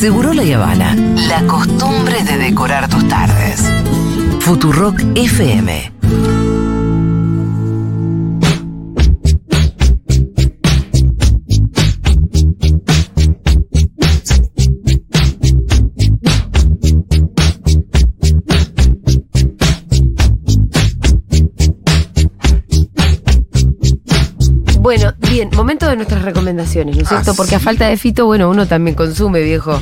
Seguro La Habana. La costumbre de decorar tus tardes. Futurock FM. Bien, momento de nuestras recomendaciones, ¿no es cierto? Ah, Porque a falta de fito, bueno, uno también consume, viejo.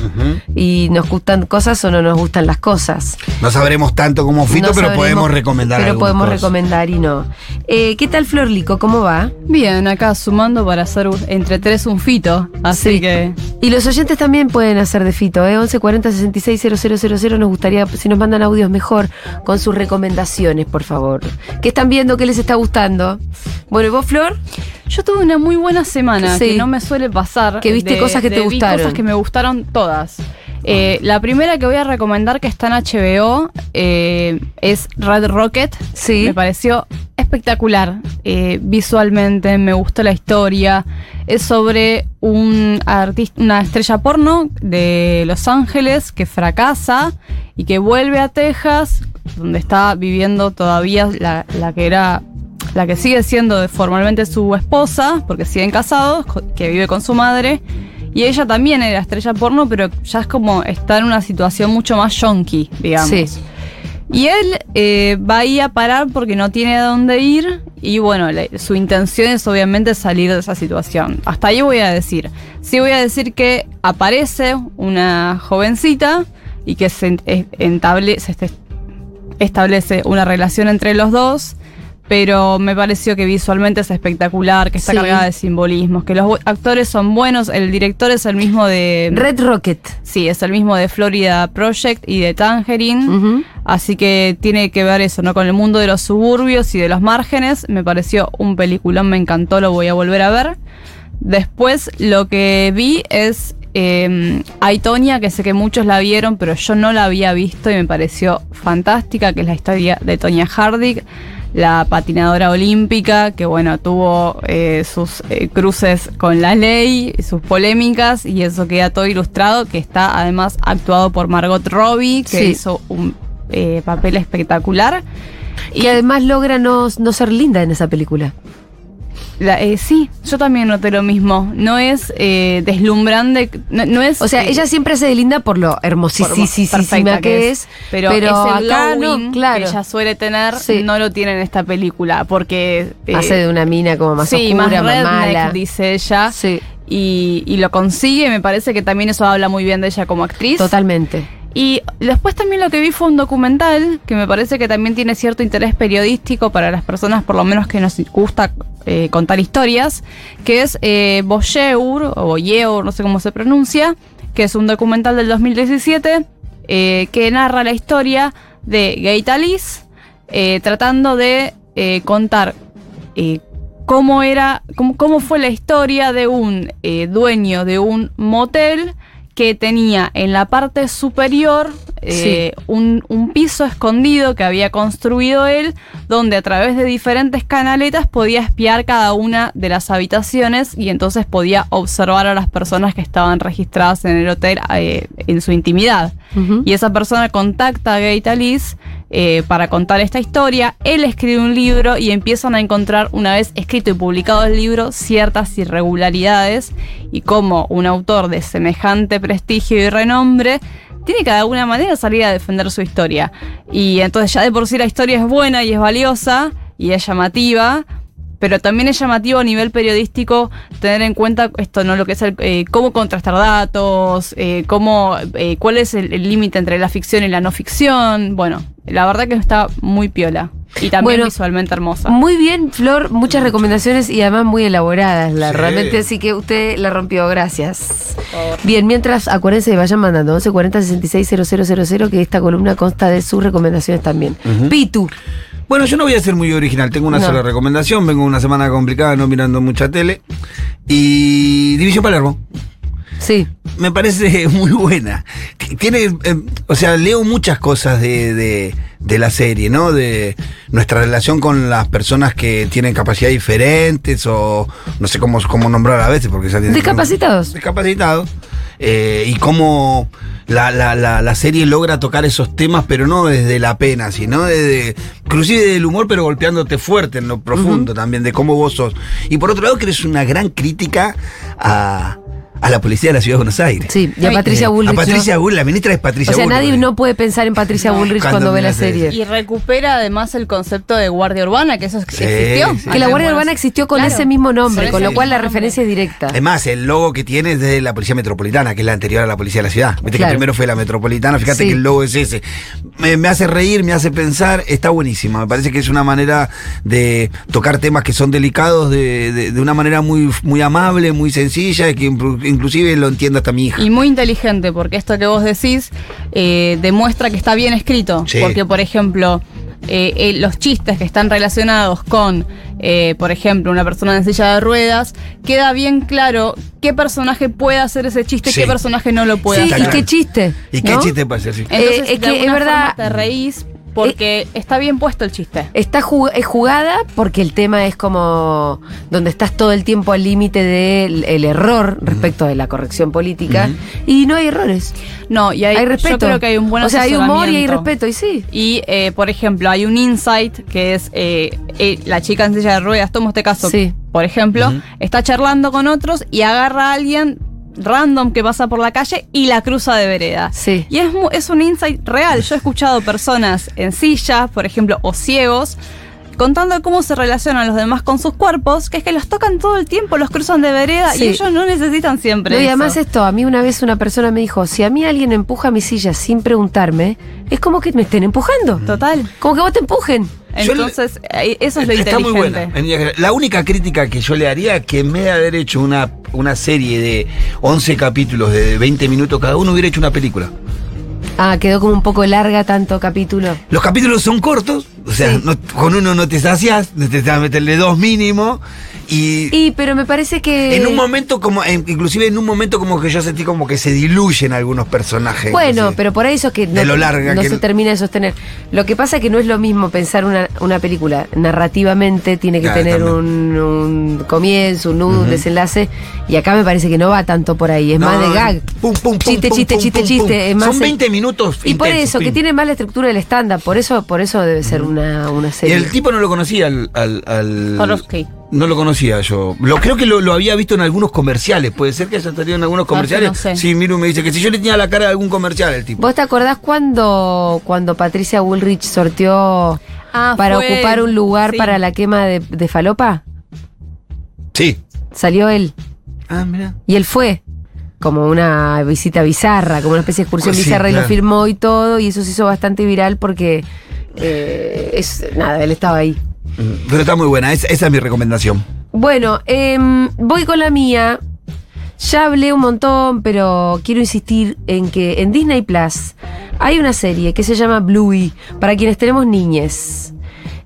Y nos gustan cosas o no nos gustan las cosas. No sabremos tanto como Fito, No pero sabremos, podemos recomendar Pero podemos cosas. recomendar y no. Eh, ¿Qué tal, Flor Lico? ¿Cómo va? Bien, acá sumando para hacer entre tres un fito. Así Sí. que. Y los oyentes también pueden hacer de fito, ¿eh? 1140 66 000. Nos gustaría, si nos mandan audios mejor, con sus recomendaciones, por favor. ¿Qué están viendo? ¿Qué les está gustando? Bueno, ¿y vos, Flor? Yo tuve una muy buena semana, Sí. que no me suele pasar. Que viste cosas que te vi gustaron. cosas que me gustaron todas. Eh, la primera que voy a recomendar que está en HBO eh, es Red Rocket. Sí. Me pareció espectacular. eh, visualmente, me gustó la historia. Es sobre un artista, una estrella porno de Los Ángeles que fracasa y que vuelve a Texas, donde está viviendo todavía la, la que era. La que sigue siendo formalmente su esposa, porque siguen casados, que vive con su madre. Y ella también era estrella porno, pero ya es como está en una situación mucho más yonky, digamos. Sí. Y él eh, va ahí a parar porque no tiene a dónde ir. Y bueno, le- su intención es obviamente salir de esa situación. Hasta ahí voy a decir. Sí voy a decir que aparece una jovencita y que se, en- entable- se establece una relación entre los dos. Pero me pareció que visualmente es espectacular, que está Sí. cargada de simbolismos, que los actores son buenos, el director es el mismo de... Red Rocket. Sí, es el mismo de Florida Project y de Tangerine. Así que tiene que ver eso, ¿no? Con el mundo de los suburbios y de los márgenes. Me pareció un peliculón, me encantó, lo voy a volver a ver. Después lo que vi es eh, Aitonia, que sé que muchos la vieron, pero yo no la había visto y me pareció fantástica, que es la historia de Tonya Hardig, la patinadora olímpica, que bueno, tuvo eh, sus eh, cruces con la ley, sus polémicas, y eso queda todo ilustrado, que está además actuado por Margot Robbie, que Sí. hizo un eh, papel espectacular. Y además logra no, no ser linda en esa película. La- eh, sí, yo también noté lo mismo. No es eh, deslumbrante, no, no es... O sea, eh, ella siempre se linda por lo hermosísima perfecta que es. Pero, ese acá glowing no, claro. que ella suele tener Sí. no lo tiene en esta película porque eh, Hace de una mina como más sí, oscura, más más, redneck, mala. dice ella Sí, y, y lo consigue me parece que también eso habla muy bien de ella como actriz totalmente. Y después también lo que vi fue un documental que me parece que también tiene cierto interés periodístico para las personas, por lo menos que nos gusta eh, contar historias, que es eh, Boyeur, o Boyeur, no sé cómo se pronuncia, que es un documental del 2017 eh, que narra la historia de Gaita Liz, eh, tratando de contar cómo era, cómo, cómo fue la historia de un dueño de un motel que tenía en la parte superior eh, un, un piso escondido que había construido él, donde a través de diferentes canaletas podía espiar cada una de las habitaciones y entonces podía observar a las personas que estaban registradas en el hotel eh, en su intimidad. Y esa persona contacta a Gay Talis eh, para contar esta historia. Él escribe un libro y empiezan a encontrar, una vez escrito y publicado el libro, ciertas irregularidades y cómo un autor de semejante prestigio y renombre tiene que de alguna manera salir a defender su historia. Y entonces ya de por sí la historia es buena y es valiosa y es llamativa. Pero también es llamativo a nivel periodístico tener en cuenta esto, ¿no? Lo que es el, eh, cómo contrastar datos, eh, cómo, eh, cuál es el límite entre la ficción y la no ficción. Bueno, la verdad que está muy piola. Y también Bueno, visualmente hermosa. Muy bien, Flor, muchas recomendaciones y además muy elaboradas, la, Sí. realmente, así que usted la rompió, gracias. Bien, mientras acuérdense, vayan mandando 1140 66 que esta columna consta de sus recomendaciones también. Pitu, Bueno, yo no voy a ser muy original, tengo una No. sola recomendación, vengo una semana complicada, no mirando mucha tele. Y División Palermo. sí, Me parece muy buena. Tiene, eh, o sea, leo muchas cosas de, de- de la serie, ¿no? De nuestra relación con las personas que tienen capacidades diferentes o no sé cómo, cómo nombrar a veces porque ya tienen discapacitados. discapacitados. Eh, y cómo la, la- la- la serie logra tocar esos temas, pero no desde la pena, sino desde, inclusive del humor, pero golpeándote fuerte en lo profundo también, de cómo vos sos. Y por otro lado, que eres una gran crítica a, a la policía de la Ciudad de Buenos Aires. Sí, y a Patricia Eh, Bullrich. A Patricia ¿no? Bullrich, la ministra es Patricia O sea, Bullrich. nadie no puede pensar en Patricia Bullrich Cuando cuando, ve la serie. Y recupera además el concepto de guardia urbana, que eso Sí, existió. sí. Que la Guardia Urbana existió con Claro, ese mismo nombre, con lo cual la referencia es directa. Además, el logo que tiene es de la Policía Metropolitana, que es la anterior a la Policía de la Ciudad. Viste Claro. que primero fue la Metropolitana, fíjate Sí. que el logo es ese. Me, me hace reír, me hace pensar, está buenísima. Me parece que es una manera de tocar temas que son delicados de, de- de una manera muy, muy amable, muy sencilla, que inclusive lo entienda hasta mi hija. Y muy inteligente, porque esto que vos decís eh, demuestra que está bien escrito. Sí. Porque, por ejemplo, eh, eh, los chistes que están relacionados con, eh, por ejemplo, una persona en silla de ruedas, queda bien claro qué personaje puede hacer ese chiste y Sí. qué personaje no lo puede Sí, y hacer. qué chiste. ¿Y qué ¿no? chiste puede? Sí. Entonces, Eh, es de que es verdad- forma te reís porque está bien puesto el chiste. Está ju- es jugada porque el tema es como donde estás todo el tiempo al límite del el error respecto de la corrección política y no hay errores. No, y hay, Hay, respeto. Yo creo que hay un buen O sea, hay humor y hay respeto, y sí. Y, eh, por ejemplo, hay un insight que es eh, eh, la chica en silla de ruedas, tomo este caso, Sí. por ejemplo, está charlando con otros y agarra a alguien random que pasa por la calle y la cruza de vereda. Sí. Y es, es un insight real. Yo he escuchado personas en sillas, por ejemplo, o ciegos, contando cómo se relacionan los demás con sus cuerpos, que es que los tocan todo el tiempo, los cruzan de vereda Sí. y ellos no necesitan siempre. No, y eso. además esto, a mí una vez una persona me dijo, si a mí alguien empuja mi silla sin preguntarme, es como que me estén empujando. Total. Como que vos te empujen. Le- Entonces, eh, eso es lo Está muy inteligente. buena. en línea general. La única crítica que yo le haría es que en vez de haber hecho una, una serie de 11 capítulos de 20 minutos cada uno, hubiera hecho una película. Ah, quedó como un poco larga tanto capítulo. Los capítulos son cortos, o sea, Sí. no- con uno no te vas a meterle dos mínimo. Y, Y, pero me parece que... en un momento como, en- inclusive en un momento como que yo sentí como que se diluyen algunos personajes. Bueno, pero por ahí eso es que no, lo larga no que- se termina de sostener. Lo que pasa es que no es lo mismo pensar una, una película narrativamente, tiene que Claro, tener un, un comienzo, un nudo, un desenlace, y acá me parece que no va tanto por ahí, es No, más de gag. pum, pum, pum, chiste, pum, chiste, chiste, chiste. más Son el- 20 minutos. Y por eso, que tiene más la estructura del stand-up, por eso, por eso debe ser una, una Y serie. el tipo no lo conocía al. al, no lo conocía yo. Lo, creo que lo, lo había visto en algunos comerciales. Puede ser que haya salido en algunos comerciales. no sé. Sí, Miru me dice que si yo le tenía la cara de algún comercial el tipo. ¿Vos te acordás cuando, cuando Patricia Woolrich sorteó Ah, para fue ocupar un lugar Sí. para la quema de, de falopa? Sí. Salió él. Ah, mira. Y él fue. Como una visita bizarra, como una especie de excursión Sí, bizarra y lo filmó y todo, y eso se hizo bastante viral porque eh, es nada, él estaba ahí. Pero está muy buena. Es- esa es mi recomendación. Bueno, em, voy con la mía. Ya hablé un montón, pero quiero insistir en que en Disney Plus hay una serie que se llama Bluey, para quienes tenemos niñes.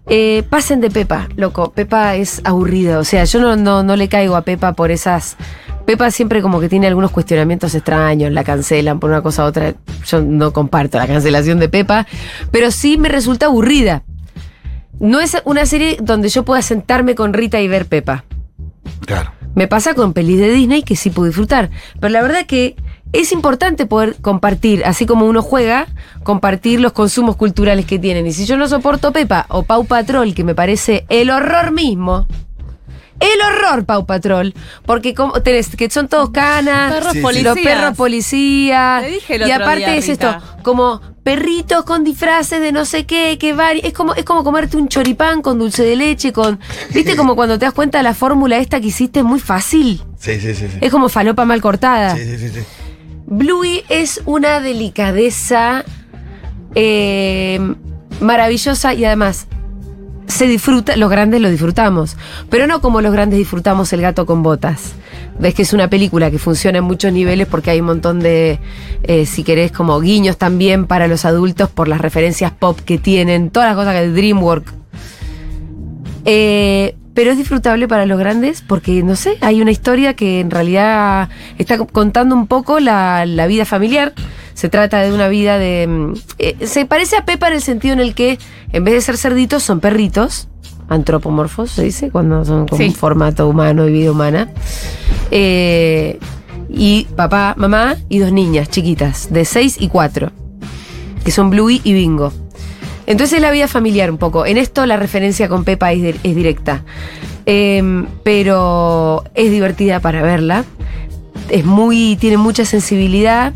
Eh, pasen de Pepa, loco. Pepa es aburrida. O sea, yo no, no, no le caigo a Pepa por esas. Pepa siempre como que tiene algunos cuestionamientos extraños, la cancelan por una cosa u otra. Yo no comparto la cancelación de Pepa, pero sí me resulta aburrida. No es una serie donde yo pueda sentarme con Rita y ver Pepa. Claro. Me pasa con pelis de Disney que sí puedo disfrutar. Pero la verdad que es importante poder compartir, así como uno juega, compartir los consumos culturales que tienen. Y si yo no soporto Pepa o Pau Patrol, que me parece el horror mismo. El horror, Pau Patrol. Porque como tenés, que son todos canas, Perros Sí, policías. los perros policías. Te dije el y aparte día, es Rita. esto, como perritos con disfraces de no sé qué, que es como es como comerte un choripán con dulce de leche, con ¿viste como cuando te das cuenta de la fórmula esta que hiciste es muy fácil? Sí, sí, sí. sí. Es como falopa mal cortada. Sí, sí, sí, sí. Bluey es una delicadeza eh, maravillosa y además se disfruta, los grandes lo disfrutamos, pero no como los grandes disfrutamos El gato con botas. Ves que es una película que funciona en muchos niveles porque hay un montón de, eh, si querés, como guiños también para los adultos por las referencias pop que tienen, todas las cosas que DreamWorks. Eh, pero es disfrutable para los grandes porque, no sé, hay una historia que en realidad está contando un poco la, la vida familiar. Se trata de una vida de... mm, eh, se parece a Pepa en el sentido en el que en vez de ser cerditos son perritos, antropomorfos se dice, cuando son con Sí. un formato humano y vida humana. Eh, y papá, mamá y dos niñas chiquitas, de 6 y 4, que son Bluey y Bingo. Entonces es la vida familiar un poco. En esto la referencia con Pepa es directa. Em, pero es divertida para verla. Es muy. tiene mucha sensibilidad.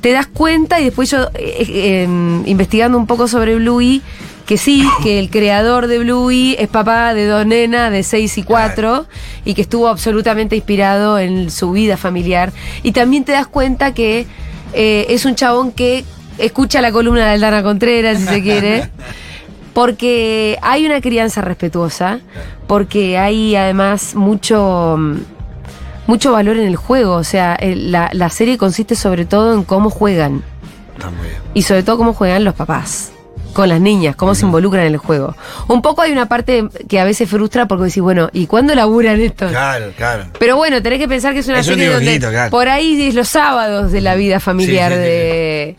Te das cuenta y después yo, eh, eh, em, investigando un poco sobre Bluey, que sí, que el creador de Bluey es papá de dos nenas de 6 y 4 y que estuvo absolutamente inspirado en su vida familiar. Y también te das cuenta que eh, es un chabón que escucha la columna de Aldana Contreras, si se quiere. Porque hay una crianza respetuosa, porque hay además mucho, mucho valor en el juego. O sea, el- la, la serie consiste sobre todo en cómo juegan. Está muy bien. Y sobre todo cómo juegan los papás. Con las niñas, cómo se involucran en el juego. Un poco hay una parte que a veces frustra porque decís, bueno, ¿y cuándo laburan esto? Claro, claro. Pero bueno, tenés que pensar que es una Es un serie donde claro. por ahí es los sábados de la vida familiar Sí, sí, sí, de,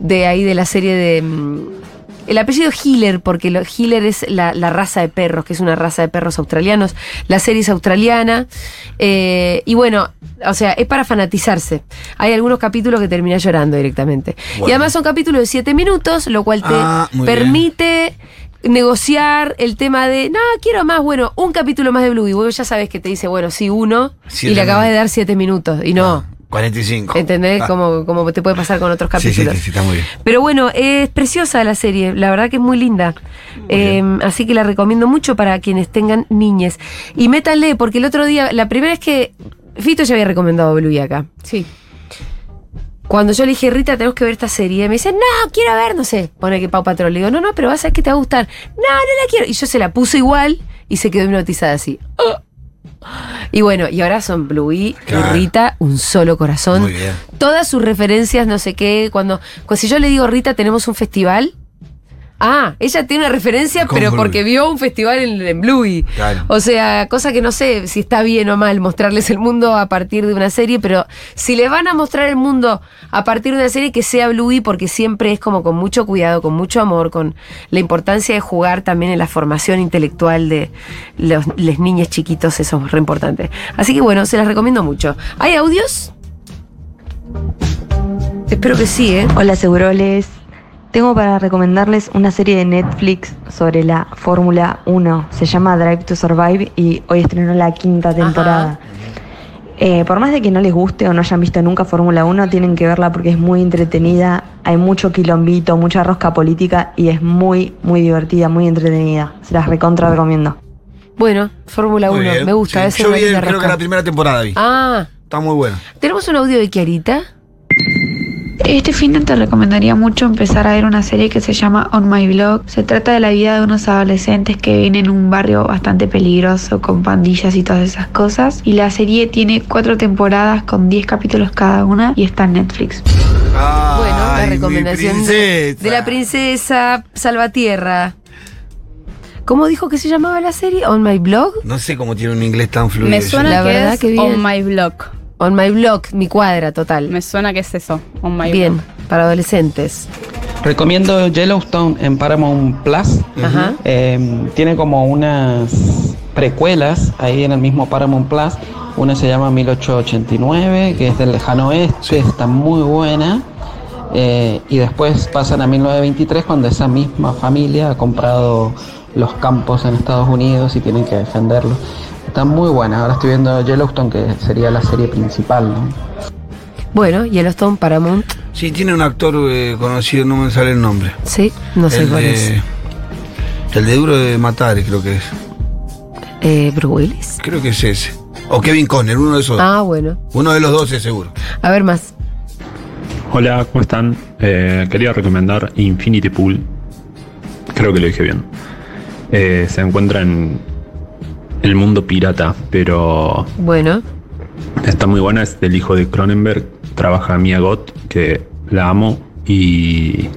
de ahí de la serie de mm, el apellido Hiller, porque lo, Hiller es la, la raza de perros, que es una raza de perros australianos. La serie es australiana. eh, y bueno, o sea, es para fanatizarse. Hay algunos capítulos que terminas llorando directamente. Y además son capítulos de siete minutos, lo cual te Ah, bien. permite negociar el tema de, no, quiero más, bueno, un capítulo más de Blue y vos ya sabes que te dice, bueno, sí, uno, y le acabas de dar siete minutos, y no, 45. ¿entendés? Ah. Como, como te puede pasar con otros Sí, sí, capítulos. sí, sí, está muy bien. Pero bueno, es preciosa la serie, la verdad que es muy linda. Eh, así que la recomiendo mucho para quienes tengan niñes. Y métanle, porque el otro día, la primera vez que Fito ya había recomendado Blue acá. Sí. Cuando yo le dije, Rita, tenemos que ver esta serie, me dice, no, quiero ver, no sé, pone que Pau Patrol. Le digo, no, no, pero vas a ver que te va a gustar. No, no la quiero. Y yo se la puse igual y se quedó hipnotizada así. Oh. Y bueno, y ahora son Bluey Claro. y Rita, un solo corazón. Muy bien. Todas sus referencias, no sé qué, cuando, cuando si yo le digo, Rita, tenemos un festival. Ah, ella tiene una referencia, Con pero Bluey. porque vio un festival en, en Bluey. Claro. O sea, cosa que no sé si está bien o mal mostrarles el mundo a partir de una serie, pero si le van a mostrar el mundo a partir de una serie que sea Bluey, porque siempre es como con mucho cuidado, con mucho amor, con la importancia de jugar también en la formación intelectual de los les niños chiquitos, eso es re importante. Así que bueno, se las recomiendo mucho. ¿Hay audios? Espero que sí, ¿eh? Hola Seguroles, tengo para recomendarles una serie de Netflix sobre la Fórmula 1. Se llama Drive to Survive y hoy estrenó la quinta temporada. Eh, por más de que no les guste o no hayan visto nunca Fórmula 1, tienen que verla porque es muy entretenida, hay mucho quilombito, mucha rosca política y es muy, muy divertida, muy entretenida. Se las recontra recomiendo. Bueno, Fórmula Muy 1, bien. me gusta. Sí, Yo es vi, creo que rosca. la primera temporada vi. Ah, Está muy buena. tenemos un audio de Kiarita. Este fin de te recomendaría mucho empezar a ver una serie que se llama On My Blog. Se trata de la vida de unos adolescentes que viven en un barrio bastante peligroso con pandillas y todas esas cosas. Y la serie tiene cuatro temporadas con 10 capítulos cada una y está en Netflix. Bueno, la recomendación de, la princesa Salvatierra. ¿Cómo dijo que se llamaba la serie? ¿On My Blog? No sé cómo tiene un inglés tan fluido. Me suena La que verdad es que bien. On My Blog. On My Blog, mi cuadra total. Me suena que es eso. On My Bien, para adolescentes. Recomiendo Yellowstone en Paramount Plus. Ajá. Eh, tiene como unas precuelas ahí en el mismo Paramount Plus. Una se llama 1889, que es del lejano oeste, está muy buena. Eh, y después pasan a 1923 cuando esa misma familia ha comprado los campos en Estados Unidos y tienen que defenderlos. Está muy buena. Ahora estoy viendo Yellowstone, que sería la serie principal. ¿no? Bueno, Yellowstone, Paramount. Sí, tiene un actor eh, conocido, no me sale el nombre. Sí, no sé el, cuál es. de, el de Duro de Matar, creo que es. Eh, Bruce Willis. Creo que es ese. O Kevin Conner, uno de esos. Ah, bueno. Uno de los dos es seguro. A ver más. Hola, ¿cómo están? Eh, quería recomendar Infinity Pool. Creo que lo dije bien. Eh, se encuentra en el mundo pirata, pero Bueno, está muy buena. Es del hijo de Cronenberg. Trabaja Mia Gott, que la amo. Y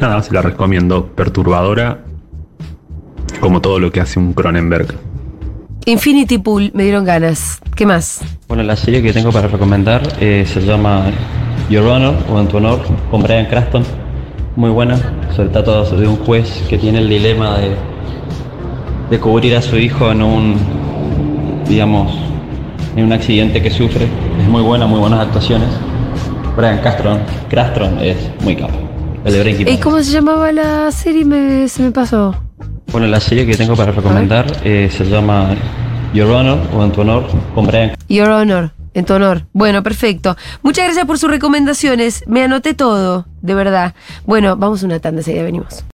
nada, se la recomiendo. Perturbadora, como todo lo que hace un Cronenberg. Infinity Pool, me dieron ganas. ¿Qué más? Bueno, la serie que tengo para recomendar eh, se llama Your Honor o En tu honor con Brian Cranston. Muy buena. Se trata de un juez que tiene el dilema de, de cubrir a su hijo en un, digamos, en un accidente que sufre. Es muy buena, muy buenas actuaciones. Brian Castron, Crastron es muy capo. El de Breaking ¿Y cómo se llamaba la serie? Me- se me pasó. Bueno, la serie que tengo para recomendar eh, se llama Your Honor o En tu honor con Brian Your Honor, en tu honor. Bueno, perfecto. Muchas gracias por sus recomendaciones. Me anoté todo, de verdad. Bueno, vamos a una tanda, enseguida venimos.